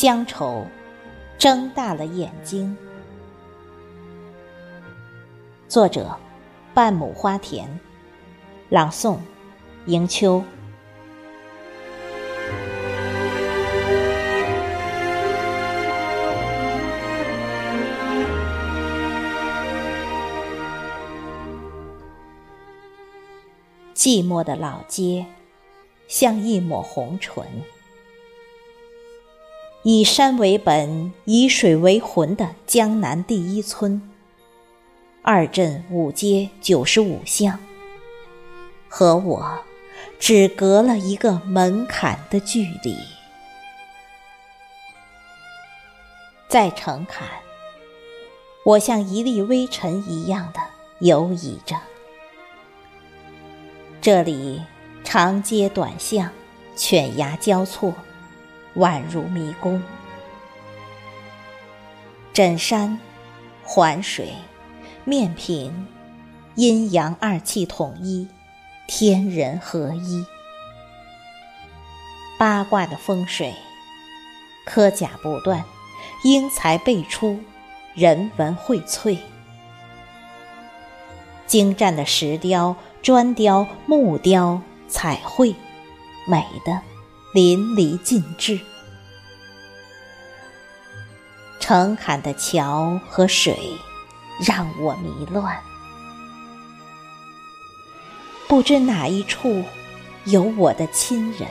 乡愁睁大了眼睛。作者：半亩花田，朗诵：迎秋。寂寞的老街，像一抹红唇。以山为本，以水为魂的江南第一村，二镇五街九十五巷，和我只隔了一个门槛的距离。在城坎，我像一粒微尘一样的游移着。这里长街短巷，犬牙交错，宛如迷宫。枕山、环水、面平，阴阳二气统一，天人合一。八卦的风水，科甲不断，英才辈出，人文荟萃。精湛的石雕。砖雕、木雕、彩绘，美的淋漓尽致。诚恳的桥和水，让我迷乱。不知哪一处有我的亲人，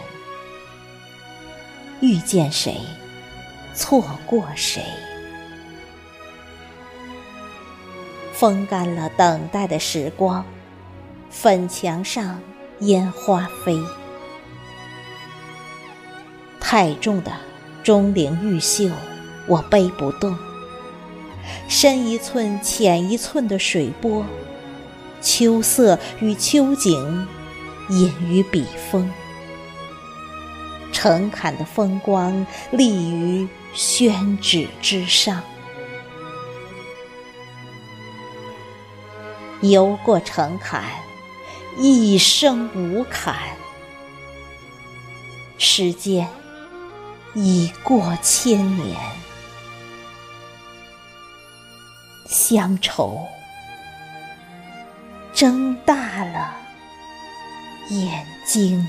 遇见谁，错过谁。风干了等待的时光。粉墙上烟花飞，太重的钟灵毓秀，我背不动。深一寸浅一寸的水波，秋色与秋景隐于笔锋。诚恳的风光立于宣纸之上，游过诚恳。一生无坎，时间已过千年，乡愁睁大了眼睛。